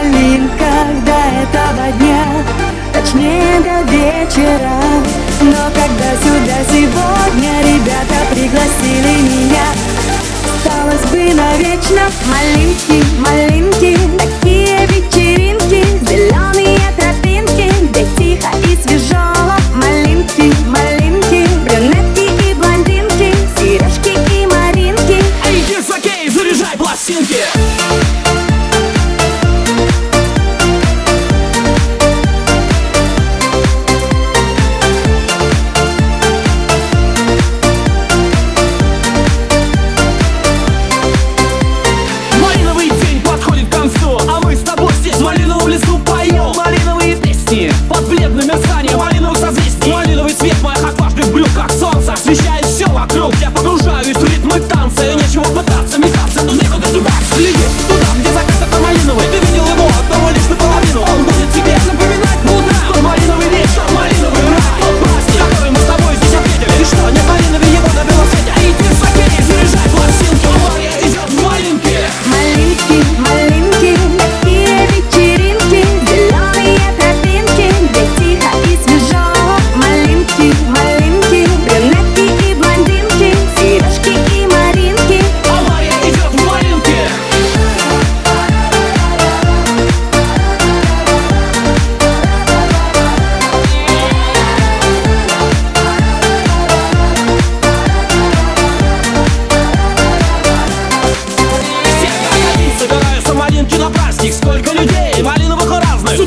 малинках до этого дня? Точнее до вечера. Но когда сюда сегодня ребята пригласили меня Осталось бы навечно малинки, малинки Isso